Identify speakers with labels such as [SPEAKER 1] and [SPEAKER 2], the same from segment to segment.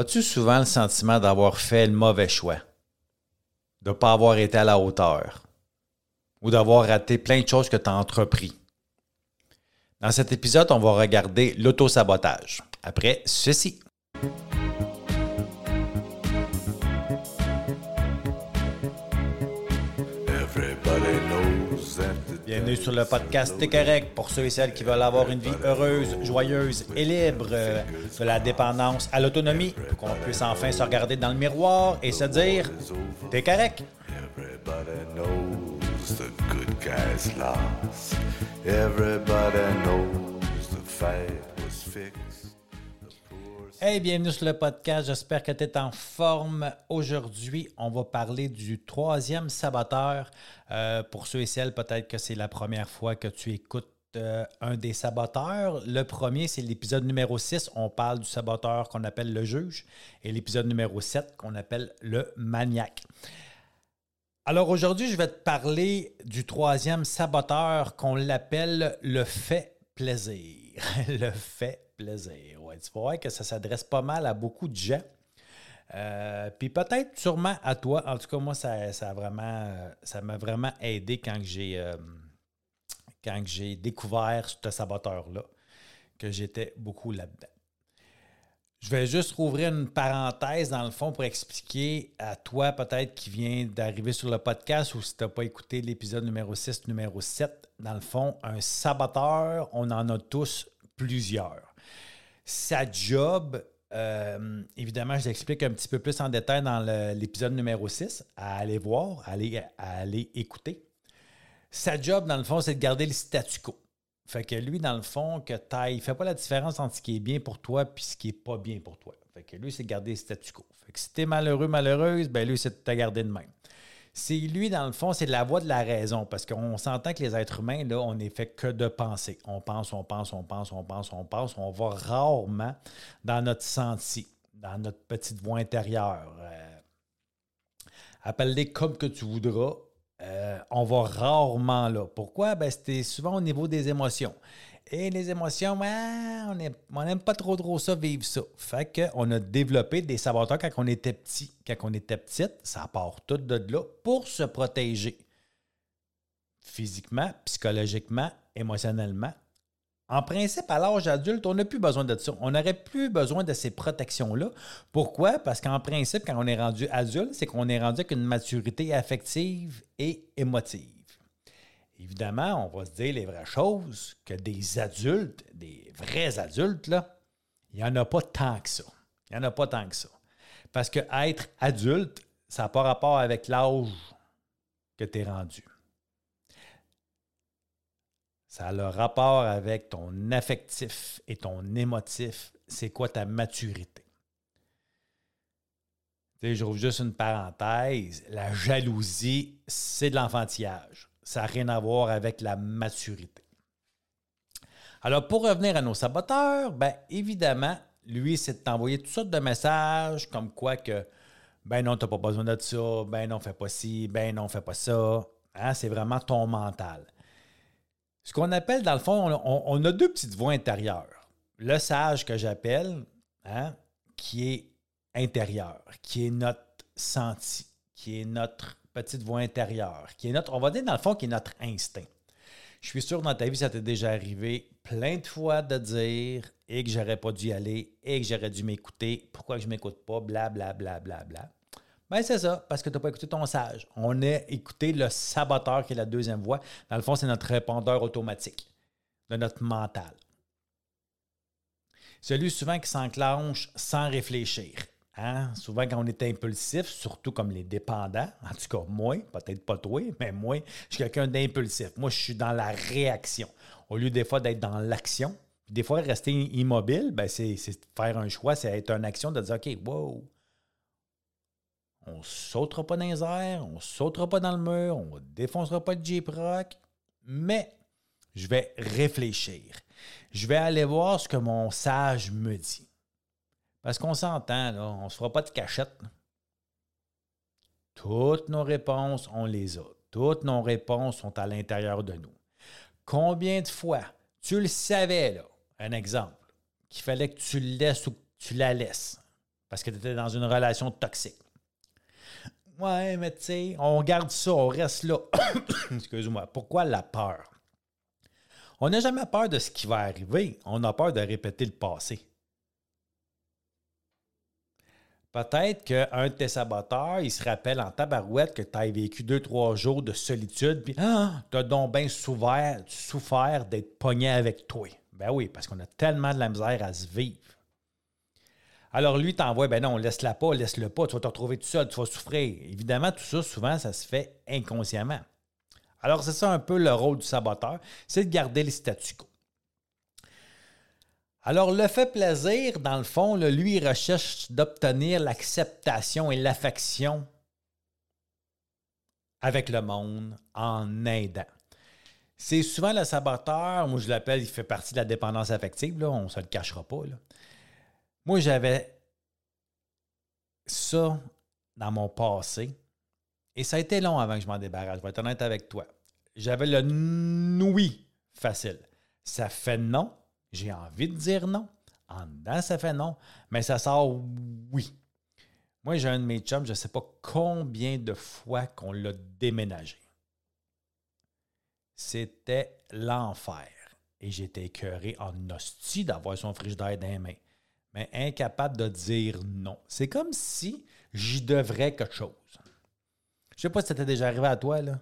[SPEAKER 1] As-tu souvent le sentiment d'avoir fait le mauvais choix? De ne pas avoir été à la hauteur? Ou d'avoir raté plein de choses que tu as entrepris? Dans cet épisode, on va regarder l'autosabotage. Après ceci. Sur le podcast T'es pour ceux et celles qui veulent avoir une vie heureuse, joyeuse et libre, euh, de la dépendance à l'autonomie, pour qu'on puisse enfin se regarder dans le miroir et se dire T'es correct. Hey, bienvenue sur le podcast. J'espère que tu es en forme. Aujourd'hui, on va parler du troisième saboteur. Euh, pour ceux et celles, peut-être que c'est la première fois que tu écoutes euh, un des saboteurs. Le premier, c'est l'épisode numéro 6. On parle du saboteur qu'on appelle le juge. Et l'épisode numéro 7 qu'on appelle le maniaque. Alors aujourd'hui, je vais te parler du troisième saboteur qu'on l'appelle le fait plaisir. le fait plaisir. Ouais, tu vas voir que ça s'adresse pas mal à beaucoup de gens. Euh, puis peut-être sûrement à toi. En tout cas, moi, ça, ça vraiment, ça m'a vraiment aidé quand j'ai, euh, quand j'ai découvert ce saboteur-là, que j'étais beaucoup là-dedans. Je vais juste rouvrir une parenthèse dans le fond pour expliquer à toi peut-être qui vient d'arriver sur le podcast ou si tu n'as pas écouté l'épisode numéro 6, numéro 7. Dans le fond, un saboteur, on en a tous plusieurs. Sa job, euh, évidemment, je l'explique un petit peu plus en détail dans l'épisode numéro 6, à aller voir, à aller, écouter. Sa job, dans le fond, c'est de garder le statu quo. Fait que lui, dans le fond, que il ne fait pas la différence entre ce qui est bien pour toi et ce qui n'est pas bien pour toi. Fait que lui, c'est de garder le statu quo. Fait que si tu es malheureux, malheureuse, ben lui, c'est de te garder de même c'est lui, dans le fond, c'est la voix de la raison, parce qu'on s'entend que les êtres humains, là, on n'est fait que de penser. On pense, on pense, on pense, on pense, on pense. On va rarement dans notre senti, dans notre petite voix intérieure. Euh, appelle-les comme que tu voudras. Euh, on va rarement là. Pourquoi? Ben, c'était souvent au niveau des émotions. Et les émotions, on n'aime pas trop trop ça, vivre ça. Fait qu'on a développé des saboteurs quand on était petit. Quand on était petite, ça part tout de là pour se protéger. Physiquement, psychologiquement, émotionnellement. En principe, à l'âge adulte, on n'a plus besoin de ça. On n'aurait plus besoin de ces protections-là. Pourquoi? Parce qu'en principe, quand on est rendu adulte, c'est qu'on est rendu avec une maturité affective et émotive. Évidemment, on va se dire les vraies choses, que des adultes, des vrais adultes, il n'y en a pas tant que ça. Il n'y en a pas tant que ça. Parce que être adulte, ça n'a pas rapport avec l'âge que tu es rendu. Ça a le rapport avec ton affectif et ton émotif. C'est quoi ta maturité? Rouvre juste une parenthèse. La jalousie, c'est de l'enfantillage. Ça n'a rien à voir avec la maturité. Alors, pour revenir à nos saboteurs, bien évidemment, lui, c'est de t'envoyer toutes sortes de messages comme quoi que ben non, tu n'as pas besoin de ça, ben non, fais pas ci, ben non, fais pas ça. Hein, c'est vraiment ton mental. Ce qu'on appelle, dans le fond, on, a deux petites voix intérieures. Le sage que j'appelle, hein, qui est intérieur, qui est notre senti, qui est notre petite voix intérieure, qui est notre, on va dire dans le fond, qui est notre instinct. Je suis sûr dans ta vie, ça t'est déjà arrivé plein de fois de dire et que j'aurais pas dû y aller et que j'aurais dû m'écouter. Pourquoi que je m'écoute pas? Bla, bla, bla, bla, bla. Ben, c'est ça, parce que tu n'as pas écouté ton sage. On a écouté le saboteur qui est la deuxième voix. Dans le fond, c'est notre répondeur automatique de notre mental. Celui souvent qui s'enclenche sans réfléchir. Hein? Souvent, quand on est impulsif, surtout comme les dépendants, en tout cas moi, peut-être pas toi, mais moi, je suis quelqu'un d'impulsif. Moi, je suis dans la réaction. Au lieu des fois d'être dans l'action, des fois, rester immobile, ben, c'est faire un choix, c'est être une action de dire OK, wow, on sautera pas dans les airs, on sautera pas dans le mur, on ne défoncera pas de Jeep Rock, mais je vais réfléchir. Je vais aller voir ce que mon sage me dit. Parce qu'on s'entend, on ne se fera pas de cachette. Toutes nos réponses, on les a. Toutes nos réponses sont à l'intérieur de nous. Combien de fois tu le savais, là, un exemple, qu'il fallait que tu le laisses ou que tu la laisses. parce que tu étais dans une relation toxique? Ouais, mais tu sais, on garde ça, on reste là. Excuse-moi. Pourquoi la peur? On n'a jamais peur de ce qui va arriver. On a peur de répéter le passé. Peut-être qu'un de tes saboteurs, il se rappelle en tabarouette que tu as vécu deux, trois jours de solitude, puis ah, tu as donc bien souffert, souffert d'être pogné avec toi. Ben oui, parce qu'on a tellement de la misère à se vivre. Alors lui t'envoie, ben non, laisse-la pas, laisse-le pas, tu vas te retrouver tout seul, tu vas souffrir. Évidemment, tout ça, souvent, ça se fait inconsciemment. Alors c'est ça un peu le rôle du saboteur, c'est de garder le statu quo. Alors, le fait plaisir, dans le fond, lui, il recherche d'obtenir l'acceptation et l'affection avec le monde en aidant. C'est souvent le saboteur, moi je l'appelle, il fait partie de la dépendance affective, on ne se le cachera pas. Moi, j'avais ça dans mon passé et ça a été long avant que je m'en débarrasse, je vais être honnête avec toi. J'avais le oui facile. Ça fait non, j'ai envie de dire non. En dedans, ça fait non, mais ça sort oui. Moi, j'ai un de mes chums, je ne sais pas combien de fois qu'on l'a déménagé. C'était l'enfer. Et j'étais écœuré en hostie d'avoir son frigidaire dans les mains, mais incapable de dire non. C'est comme si j'y devrais quelque chose. Je ne sais pas si ça t'est déjà arrivé à toi, là.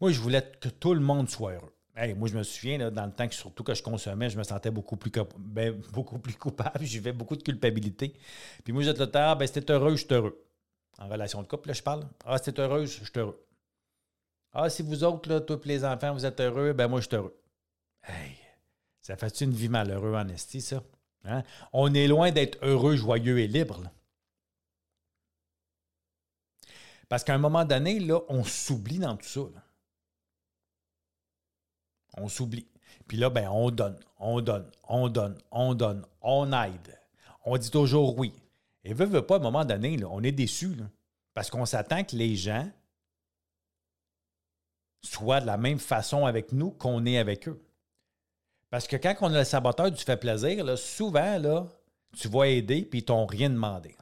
[SPEAKER 1] Moi, je voulais que tout le monde soit heureux moi, je me souviens, dans le temps que surtout que je consommais, je me sentais beaucoup plus, ben, beaucoup plus coupable. J'avais beaucoup de culpabilité. Puis moi, j'étais le ah, ben, c'était heureux, je suis heureux. En relation de couple, là, je parle. Ah, c'était heureux, je suis heureux. Ah, si vous autres, là, tous les enfants, vous êtes heureux, ben moi, je suis heureux. Hey, ça fait une vie malheureuse en esti, ça? Hein? On est loin d'être heureux, joyeux et libre. Parce qu'à un moment donné, là, on s'oublie dans tout ça. On s'oublie. Puis là, ben, on donne, on donne, on donne, on donne, on aide. On dit toujours oui. Et veut, veut pas, à un moment donné, on est déçu. parce qu'on s'attend que les gens soient de la même façon avec nous qu'on est avec eux. Parce que quand on a le saboteur du fait plaisir, là, souvent, là, tu vas aider puis ils t'ont rien demandé.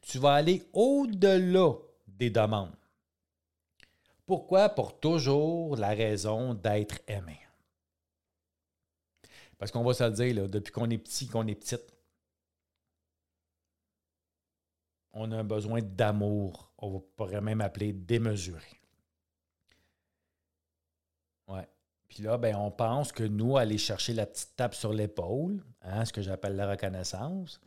[SPEAKER 1] Tu vas aller au-delà des demandes. Pourquoi? Pour toujours la raison d'être aimé. Parce qu'on va se le dire, depuis qu'on est petit, qu'on est petite, on a un besoin d'amour. On pourrait même appeler démesuré. Ouais. Puis là, ben, on pense que nous, aller chercher la petite tape sur l'épaule, hein, ce que j'appelle la reconnaissance,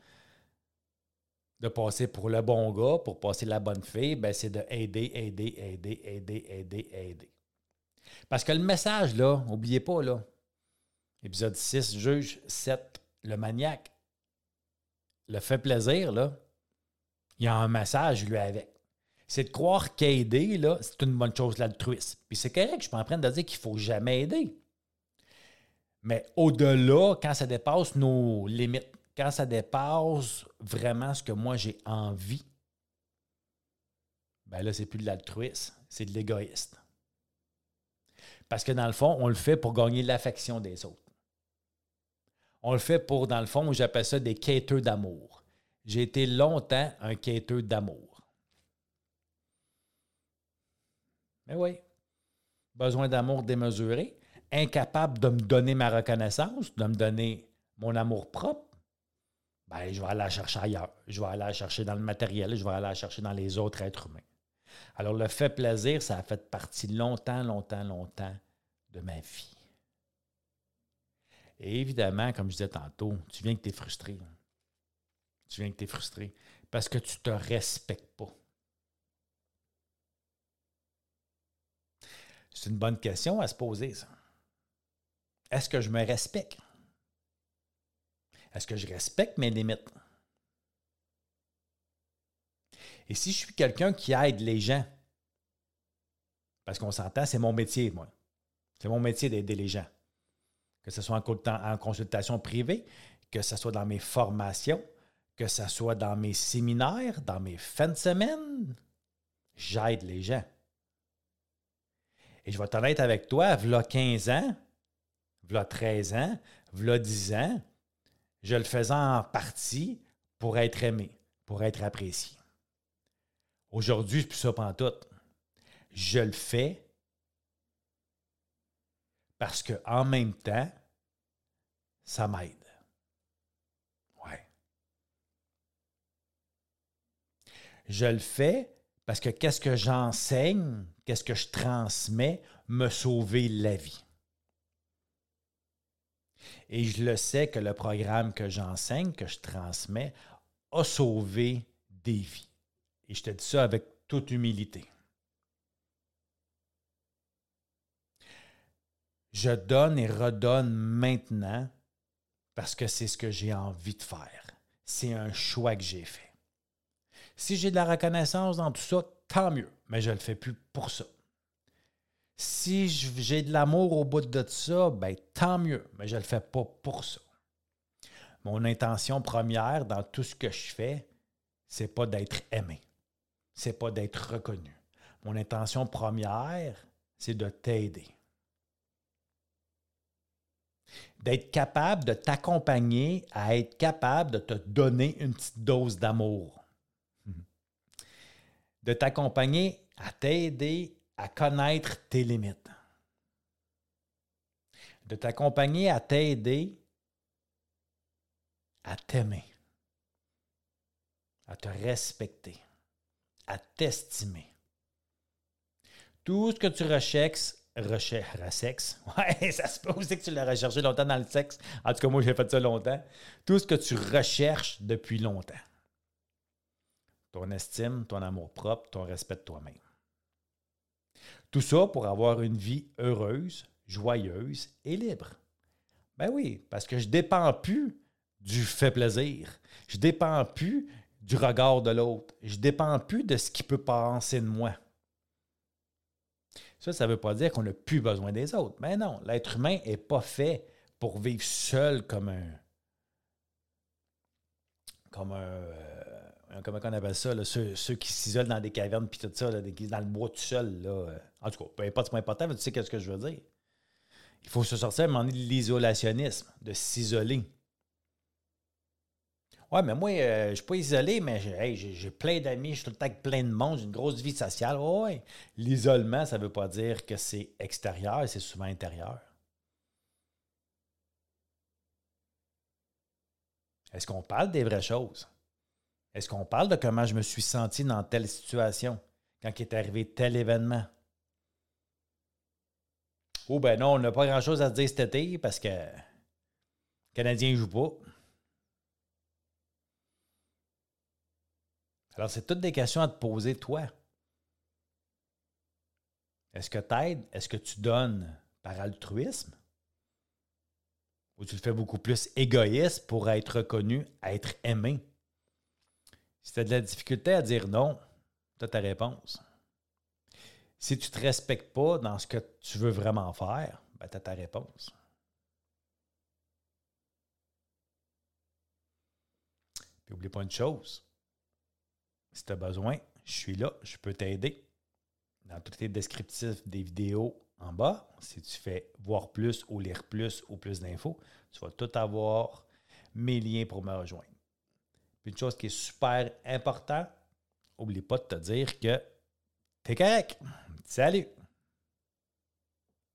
[SPEAKER 1] de passer pour le bon gars, pour passer la bonne fille, ben c'est de aider, aider, aider, aider, aider, aider. Parce que le message, là, n'oubliez pas, là, épisode 6, juge 7, le maniaque, le fait plaisir, là, il y a un message, lui, avec. C'est de croire qu'aider, là, c'est une bonne chose, l'altruisme. Puis c'est correct, je suis pas en train de dire qu'il faut jamais aider. Mais au-delà, quand ça dépasse nos limites, quand ça dépasse vraiment ce que moi j'ai envie, ben là, c'est plus de l'altruisme, c'est de l'égoïste. Parce que dans le fond, on le fait pour gagner l'affection des autres. On le fait pour, dans le fond, j'appelle ça des quêteux d'amour. J'ai été longtemps un quêteux d'amour. Mais oui, besoin d'amour démesuré, incapable de me donner ma reconnaissance, de me donner mon amour propre, ben, je vais aller la chercher ailleurs. Je vais aller la chercher dans le matériel, je vais aller la chercher dans les autres êtres humains. Alors, le fait plaisir, ça a fait partie longtemps, longtemps, longtemps de ma vie. Et évidemment, comme je disais tantôt, tu viens que tu es frustré. Tu viens que tu es frustré parce que tu ne te respectes pas. C'est une bonne question à se poser, ça. Est-ce que je me respecte? Est-ce que je respecte mes limites? Et si je suis quelqu'un qui aide les gens, parce qu'on s'entend, c'est mon métier, moi. C'est mon métier d'aider les gens. Que ce soit en, consultation privée, que ce soit dans mes formations, que ce soit dans mes séminaires, dans mes fins de semaine, j'aide les gens. Et je vais être honnête avec toi, v'là 15 ans, v'là 13 ans, v'là 10 ans, je le faisais en partie pour être aimé, pour être apprécié. Aujourd'hui, c'est plus ça tout. Je le fais parce qu'en même temps, ça m'aide. Ouais. Je le fais parce que qu'est-ce que j'enseigne, qu'est-ce que je transmets, me sauver la vie. Et je le sais que le programme que j'enseigne, que je transmets, a sauvé des vies. Et je te dis ça avec toute humilité. Je donne et redonne maintenant parce que c'est ce que j'ai envie de faire. C'est un choix que j'ai fait. Si j'ai de la reconnaissance dans tout ça, tant mieux, mais je ne le fais plus pour ça. Si j'ai de l'amour au bout de ça, ben, tant mieux, mais je ne le fais pas pour ça. Mon intention première dans tout ce que je fais, c'est pas d'être aimé. C'est pas d'être reconnu. Mon intention première, c'est de t'aider. D'être capable de t'accompagner à être capable de te donner une petite dose d'amour. De t'accompagner à t'aider à connaître tes limites. De t'accompagner à t'aider à t'aimer, à te respecter, à t'estimer. Tout ce que tu recherches, recherches, ouais, ça se peut aussi que tu l'as recherché longtemps dans le sexe. En tout cas, moi, j'ai fait ça longtemps. Tout ce que tu recherches depuis longtemps. Ton estime, ton amour propre, ton respect de toi-même. Tout ça pour avoir une vie heureuse, joyeuse et libre. Ben oui, parce que je ne dépends plus du fait plaisir. Je ne dépends plus du regard de l'autre. Je ne dépends plus de ce qu'il peut penser de moi. Ça, ça ne veut pas dire qu'on n'a plus besoin des autres. Mais non, l'être humain n'est pas fait pour vivre seul comme un. Comme un. Euh, comment on appelle ça, ceux, qui s'isolent dans des cavernes puis tout ça, dans le bois tout seul. Là. En tout cas, peu importe, c'est pas important, mais tu sais ce que je veux dire. Il faut se sortir à un moment donné de l'isolationnisme, de s'isoler. Ouais, mais moi, euh, je suis pas isolé, mais j'ai plein d'amis, je suis tout le temps avec plein de monde, j'ai une grosse vie sociale. ouais. L'isolement, ça ne veut pas dire que c'est extérieur, c'est souvent intérieur. Est-ce qu'on parle des vraies choses? Est-ce qu'on parle de comment je me suis senti dans telle situation quand il est arrivé tel événement? Oh ben non, on n'a pas grand-chose à se dire cet été parce que le Canadien ne joue pas. Alors, c'est toutes des questions à te poser, toi. Est-ce que tu aides? Est-ce que tu donnes par altruisme? Ou tu le fais beaucoup plus égoïste pour être reconnu, être aimé? Si tu as de la difficulté à dire non, tu as ta réponse. Si tu ne te respectes pas dans ce que tu veux vraiment faire, ben, tu as ta réponse. Puis n'oublie pas une chose. Si tu as besoin, je suis là, je peux t'aider. Dans tous les descriptifs des vidéos en bas, si tu fais voir plus ou lire plus ou plus d'infos, tu vas tout avoir mes liens pour me rejoindre. Une chose qui est super importante, n'oublie pas de te dire que tu es correct. Salut!